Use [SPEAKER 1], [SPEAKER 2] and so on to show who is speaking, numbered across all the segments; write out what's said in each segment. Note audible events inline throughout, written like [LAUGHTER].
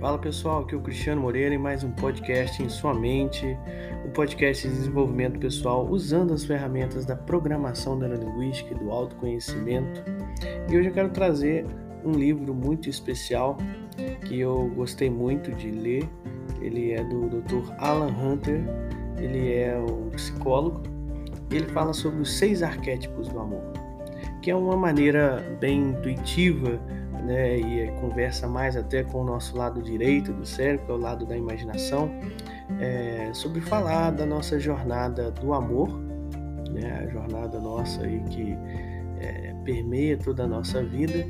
[SPEAKER 1] Fala pessoal, aqui é o Cristiano Moreira em mais um podcast em sua mente, um podcast de desenvolvimento pessoal usando as ferramentas da programação neurolinguística e do autoconhecimento. E hoje eu quero trazer um livro muito especial que eu gostei muito de ler. Ele é do Dr. Alan Hunter, ele é um psicólogo. Ele fala sobre os seis arquétipos do amor, que é uma maneira bem intuitiva né, e conversa mais até com o nosso lado direito do cérebro, que é o lado da imaginação, é, sobre falar da nossa jornada do amor, né, a jornada nossa aí que é, permeia toda a nossa vida,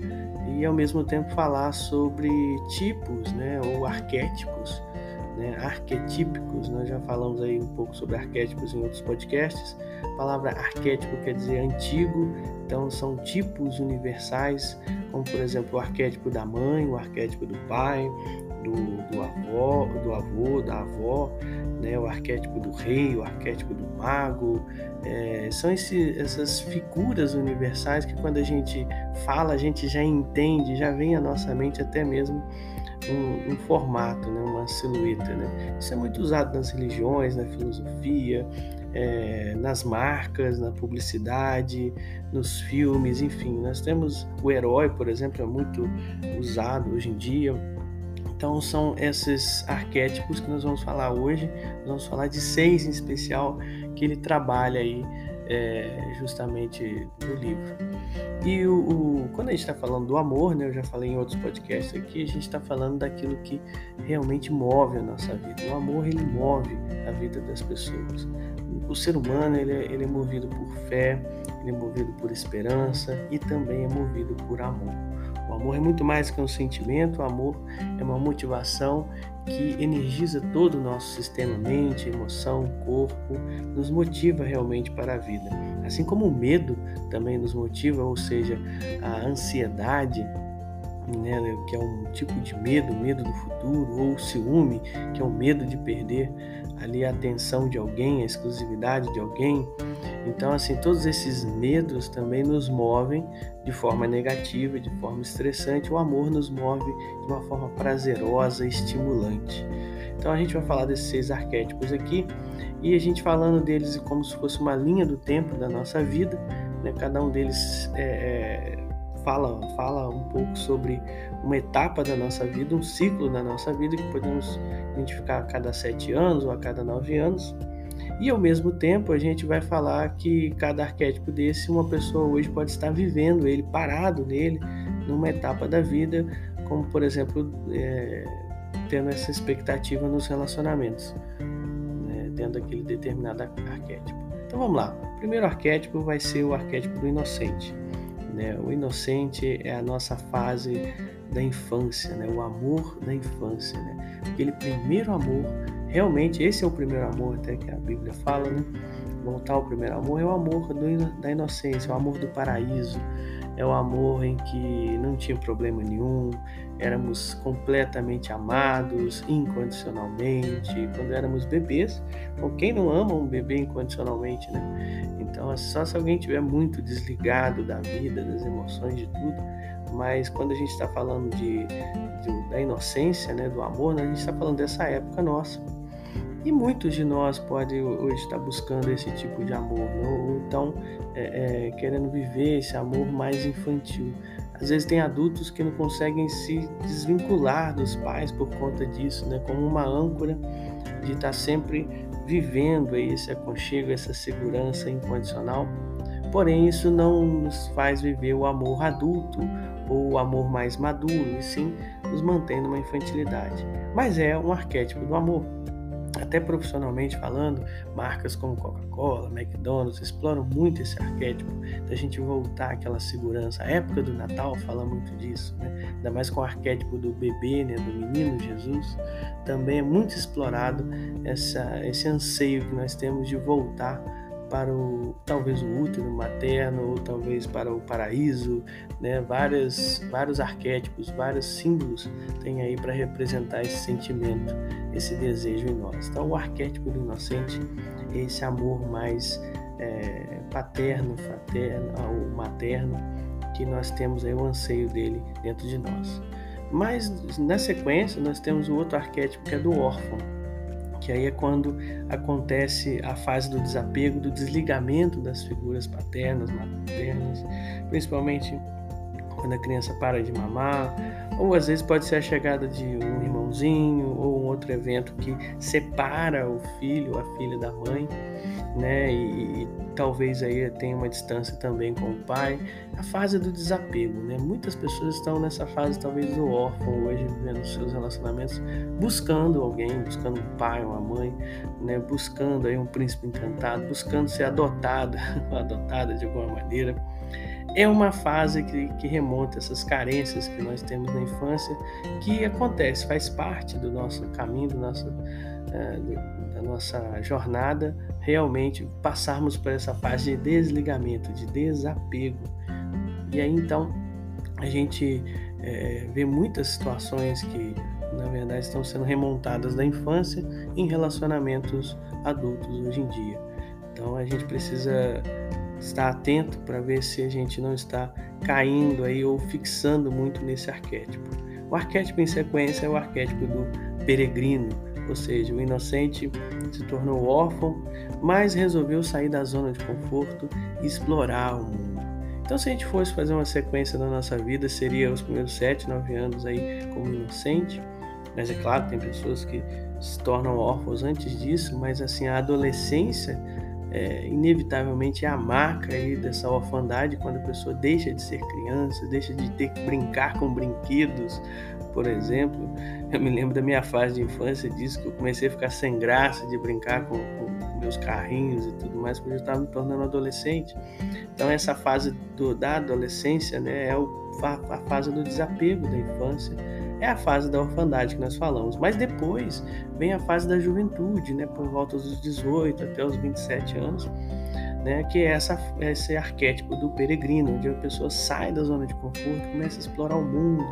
[SPEAKER 1] e ao mesmo tempo falar sobre tipos né, ou arquétipos né, arquetípicos, nós já falamos aí um pouco sobre arquétipos em outros podcasts. A palavra arquétipo quer dizer antigo, então são tipos universais, como por exemplo o arquétipo da mãe, o arquétipo do pai, do, do avó, do avô, da avó, né, o arquétipo do rei, o arquétipo do mago. É, são esse, essas figuras universais que quando a gente fala, a gente já entende, já vem à nossa mente até mesmo um, um, formato, né, uma silhueta. Né? Isso é muito usado nas religiões, na filosofia, é, nas marcas, na publicidade, nos filmes, enfim. Nós temos o herói, por exemplo, é muito usado hoje em dia. Então são esses arquétipos que nós vamos falar hoje. Nós vamos falar de seis em especial que ele trabalha aí é, justamente no livro. E o, o quando a gente está falando do amor, né, eu já falei em outros podcasts aqui, a gente está falando daquilo que realmente move a nossa vida. O amor ele move a vida das pessoas. O ser humano ele é, ele é movido por fé, ele é movido por esperança e também é movido por amor. O amor é muito mais que um sentimento, o amor é uma motivação que energiza todo o nosso sistema, mente, emoção, corpo, nos motiva realmente para a vida. Assim como o medo também nos motiva, ou seja, a ansiedade, né, que é um tipo de medo, medo do futuro, ou o ciúme, que é o medo de perder ali a atenção de alguém, a exclusividade de alguém. Então, assim, todos esses medos também nos movem de forma negativa, de forma estressante. O amor nos move de uma forma prazerosa, estimulante. Então, a gente vai falar desses seis arquétipos aqui e a gente falando deles como se fosse uma linha do tempo da nossa vida. Né? Cada um deles é, é fala, fala um pouco sobre uma etapa da nossa vida, um ciclo da nossa vida que podemos identificar a cada sete anos ou a cada nove anos. E ao mesmo tempo a gente vai falar que cada arquétipo desse, uma pessoa hoje pode estar vivendo ele, parado nele, numa etapa da vida, como por exemplo, é, tendo essa expectativa nos relacionamentos, né, tendo aquele determinado arquétipo. Então vamos lá. O primeiro arquétipo vai ser o arquétipo do inocente. Né? O inocente é a nossa fase da infância, né? o amor da infância. Né? Aquele primeiro amor, realmente esse é o primeiro amor até que a Bíblia fala, né? voltar ao primeiro amor é o amor do, da inocência, é o amor do paraíso, é o amor em que não tinha problema nenhum, éramos completamente amados incondicionalmente, quando éramos bebês. Bom, quem não ama um bebê incondicionalmente, né? Então, é só se alguém estiver muito desligado da vida, das emoções, de tudo. Mas quando a gente está falando de, de, da inocência, né, do amor, né, a gente está falando dessa época nossa. E muitos de nós podem hoje estar buscando esse tipo de amor, né? ou então é, é, querendo viver esse amor mais infantil. Às vezes tem adultos que não conseguem se desvincular dos pais por conta disso, né? como uma âncora de estar sempre vivendo esse aconchego, essa segurança incondicional. Porém, isso não nos faz viver o amor adulto ou o amor mais maduro, e sim nos mantém numa infantilidade. Mas é um arquétipo do amor. Até profissionalmente falando, marcas como Coca-Cola, McDonald's exploram muito esse arquétipo da gente voltar àquela segurança. A época do Natal fala muito disso, né? ainda mais com o arquétipo do bebê, né? do menino Jesus. Também é muito explorado essa, esse anseio que nós temos de voltar para o talvez o útero materno ou talvez para o paraíso, né? Várias, vários arquétipos, vários símbolos tem aí para representar esse sentimento, esse desejo em nós. Então, o arquétipo do inocente é esse amor mais é, paterno, fraterno, ou materno que nós temos aí o anseio dele dentro de nós. Mas na sequência nós temos o outro arquétipo que é do órfão, que aí é quando acontece a fase do desapego, do desligamento das figuras paternas, maternas, principalmente quando a criança para de mamar, ou às vezes pode ser a chegada de um irmãozinho ou um outro evento que separa o filho, a filha da mãe, né? E, e talvez aí tenha uma distância também com o pai. A fase do desapego, né? Muitas pessoas estão nessa fase talvez do órfão hoje, vivendo seus relacionamentos, buscando alguém, buscando um pai, uma mãe, né? Buscando aí um príncipe encantado, buscando ser adotado, [LAUGHS] adotada de alguma maneira é uma fase que, que remonta essas carências que nós temos na infância, que acontece, faz parte do nosso caminho, do nosso, da nossa jornada, realmente passarmos por essa fase de desligamento, de desapego. E aí então a gente é, vê muitas situações que na verdade estão sendo remontadas da infância em relacionamentos adultos hoje em dia. Então a gente precisa estar atento para ver se a gente não está caindo aí ou fixando muito nesse arquétipo. O arquétipo em sequência é o arquétipo do peregrino, ou seja, o inocente se tornou órfão, mas resolveu sair da zona de conforto e explorar o mundo. Então, se a gente fosse fazer uma sequência da nossa vida, seria os primeiros 7, 9 anos aí como inocente, mas é claro, tem pessoas que se tornam órfãos antes disso, mas assim, a adolescência é, inevitavelmente é a marca aí dessa orfandade quando a pessoa deixa de ser criança, deixa de ter que brincar com brinquedos, por exemplo. Eu me lembro da minha fase de infância disso, que eu comecei a ficar sem graça de brincar com, com meus carrinhos e tudo mais, porque eu estava me tornando adolescente. Então essa fase do, da adolescência né, é o, a, a fase do desapego da infância é a fase da orfandade que nós falamos. Mas depois vem a fase da juventude, né, por volta dos 18 até os 27 anos, né, que é essa, esse arquétipo do peregrino, onde a pessoa sai da zona de conforto, começa a explorar o mundo,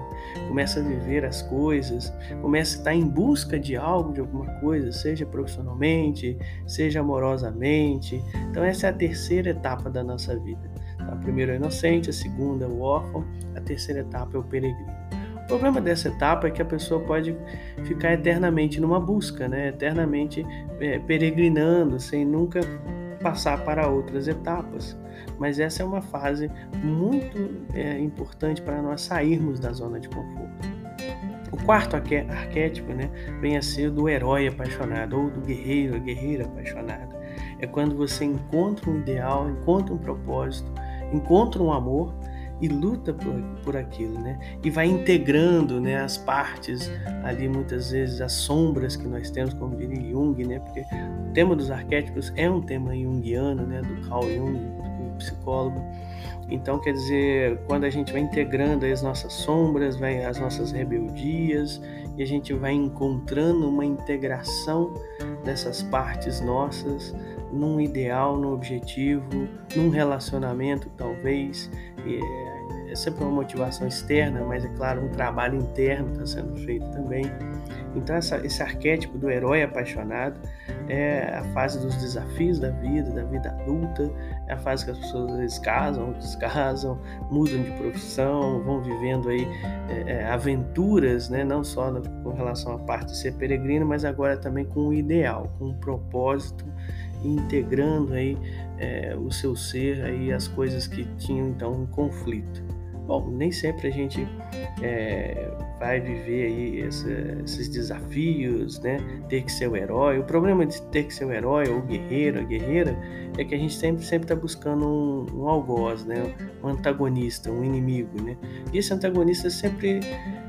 [SPEAKER 1] começa a viver as coisas, começa a estar em busca de algo, de alguma coisa, seja profissionalmente, seja amorosamente. Então, essa é a terceira etapa da nossa vida. A primeira é o inocente, a segunda é o órfão, a terceira etapa é o peregrino. O problema dessa etapa é que a pessoa pode ficar eternamente numa busca, né? eternamente é, peregrinando, sem nunca passar para outras etapas. Mas essa é uma fase muito é, importante para nós sairmos da zona de conforto. O quarto arquétipo né, vem a ser do herói apaixonado ou do guerreiro, a guerreira apaixonada. É quando você encontra um ideal, encontra um propósito, encontra um amor e luta por, por aquilo, né? E vai integrando, né, as partes ali muitas vezes as sombras que nós temos, como diria Jung, né? Porque o tema dos arquétipos é um tema junguiano, né, do Carl Jung, do psicólogo. Então, quer dizer, quando a gente vai integrando as nossas sombras, vai as nossas rebeldias, e a gente vai encontrando uma integração dessas partes nossas num ideal, num objetivo, num relacionamento, talvez, é, é sempre uma motivação externa, mas é claro, um trabalho interno está sendo feito também. Então, essa, esse arquétipo do herói apaixonado é a fase dos desafios da vida, da vida adulta, é a fase que as pessoas às vezes casam, descasam, mudam de profissão, vão vivendo aí é, é, aventuras, né? não só no, com relação à parte de ser peregrino, mas agora também com o ideal, com o propósito integrando aí é, o seu ser aí as coisas que tinham então um conflito. Bom, nem sempre a gente é, vai viver aí essa, esses desafios, né? Ter que ser o herói. O problema de ter que ser o herói ou o guerreiro, a guerreira, é que a gente sempre sempre está buscando um, um algoz, né? Um antagonista, um inimigo, né? E esse antagonista sempre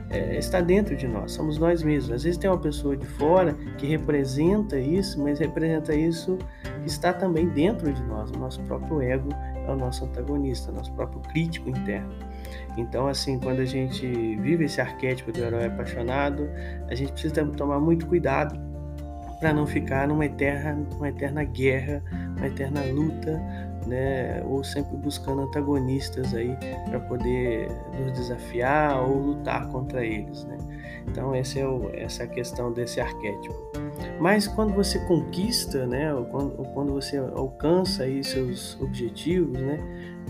[SPEAKER 1] é, está dentro de nós, somos nós mesmos. Às vezes tem uma pessoa de fora que representa isso, mas representa isso que está também dentro de nós. O nosso próprio ego é o nosso antagonista, o nosso próprio crítico interno. Então, assim, quando a gente vive esse arquétipo do herói apaixonado, a gente precisa tomar muito cuidado para não ficar numa eterna, uma eterna guerra, uma eterna luta, né? Ou sempre buscando antagonistas aí para poder nos desafiar ou lutar contra eles, né? Então esse é o, essa é a questão desse arquétipo. Mas quando você conquista, né? Ou quando, ou quando você alcança aí seus objetivos, né?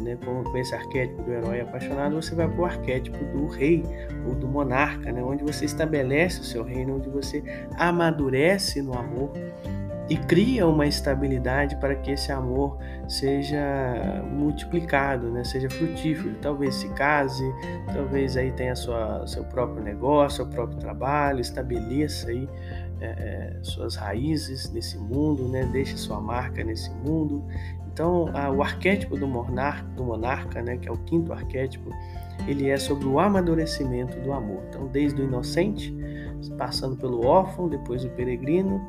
[SPEAKER 1] né, com, com, esse arquétipo do herói apaixonado, você vai para o arquétipo do rei ou do monarca, né, onde você estabelece o seu reino, onde você amadurece no amor e cria uma estabilidade para que esse amor seja multiplicado, né? seja frutífero. Talvez se case, talvez aí tenha sua, seu próprio negócio, seu próprio trabalho, estabeleça aí é, é, suas raízes nesse mundo, né? deixe sua marca nesse mundo. Então, a, o arquétipo do monarca, do monarca né? que é o quinto arquétipo, ele é sobre o amadurecimento do amor. Então, desde o inocente, passando pelo órfão, depois o peregrino,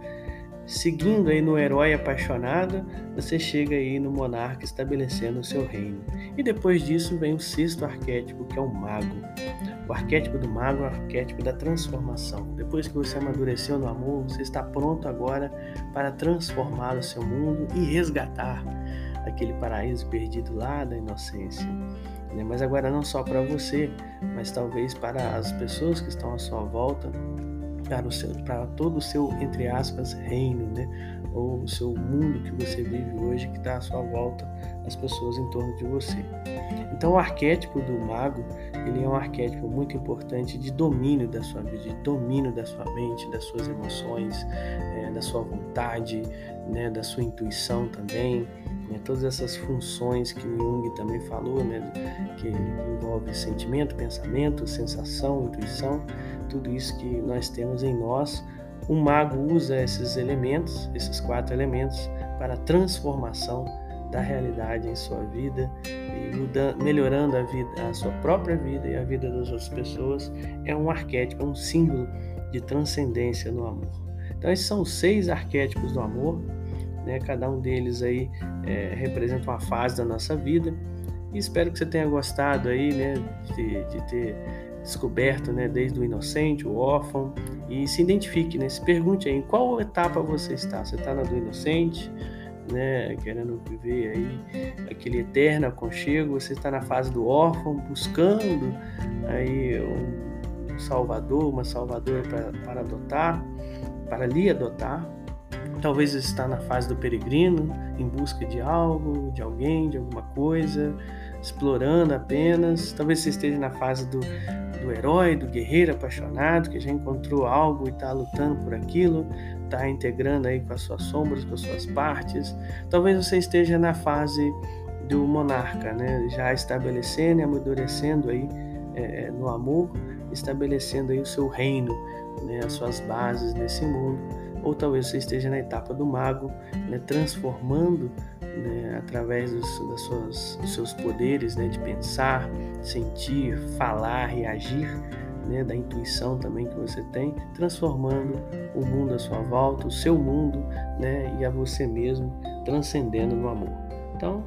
[SPEAKER 1] Seguindo aí no herói apaixonado, você chega aí no monarca estabelecendo o seu reino. E depois disso vem o sexto arquétipo, que é o mago. O arquétipo do mago é o arquétipo da transformação. Depois que você amadureceu no amor, você está pronto agora para transformar o seu mundo e resgatar aquele paraíso perdido lá da inocência. Né? Mas agora não só para você, mas talvez para as pessoas que estão à sua volta para, o seu, para todo o seu, entre aspas, reino, né? ou o seu mundo que você vive hoje, que está à sua volta, as pessoas em torno de você. Então, o arquétipo do mago, ele é um arquétipo muito importante de domínio da sua vida, de domínio da sua mente, das suas emoções, é, da sua vontade, né, da sua intuição também, né, todas essas funções que Jung também falou, né, que envolve sentimento, pensamento, sensação, intuição, tudo isso que nós temos em nós. O mago usa esses elementos, esses quatro elementos, para a transformação da realidade em sua vida e mudando, melhorando a vida, a sua própria vida e a vida das outras pessoas. É um arquétipo, é um símbolo de transcendência no amor. Então esses são os seis arquétipos do amor, né? Cada um deles aí é, representa uma fase da nossa vida. E espero que você tenha gostado aí, né, de, de ter descoberto, né, desde o inocente, o órfão, e se identifique, né, se pergunte aí em qual etapa você está. Você está na do inocente, né, querendo viver aí aquele eterno aconchego, você está na fase do órfão, buscando aí um salvador, uma salvadora para, adotar, para lhe adotar. Talvez está na fase do peregrino, em busca de algo, de alguém, de alguma coisa, explorando apenas. Talvez você esteja na fase do, do herói, do guerreiro apaixonado, que já encontrou algo e está lutando por aquilo, está integrando aí com as suas sombras, com as suas partes. Talvez você esteja na fase do monarca, né? já estabelecendo e amadurecendo aí é, é, no amor, estabelecendo aí o seu reino, né? as suas bases nesse mundo. Ou talvez você esteja na etapa do mago, né? transformando né, através dos, das suas, dos seus poderes né, de pensar, sentir, falar, reagir, né, da intuição também que você tem, transformando o mundo à sua volta, o seu mundo né, e a você mesmo, transcendendo no amor. Então,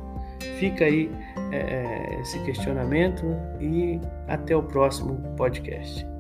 [SPEAKER 1] fica aí é, esse questionamento e até o próximo podcast.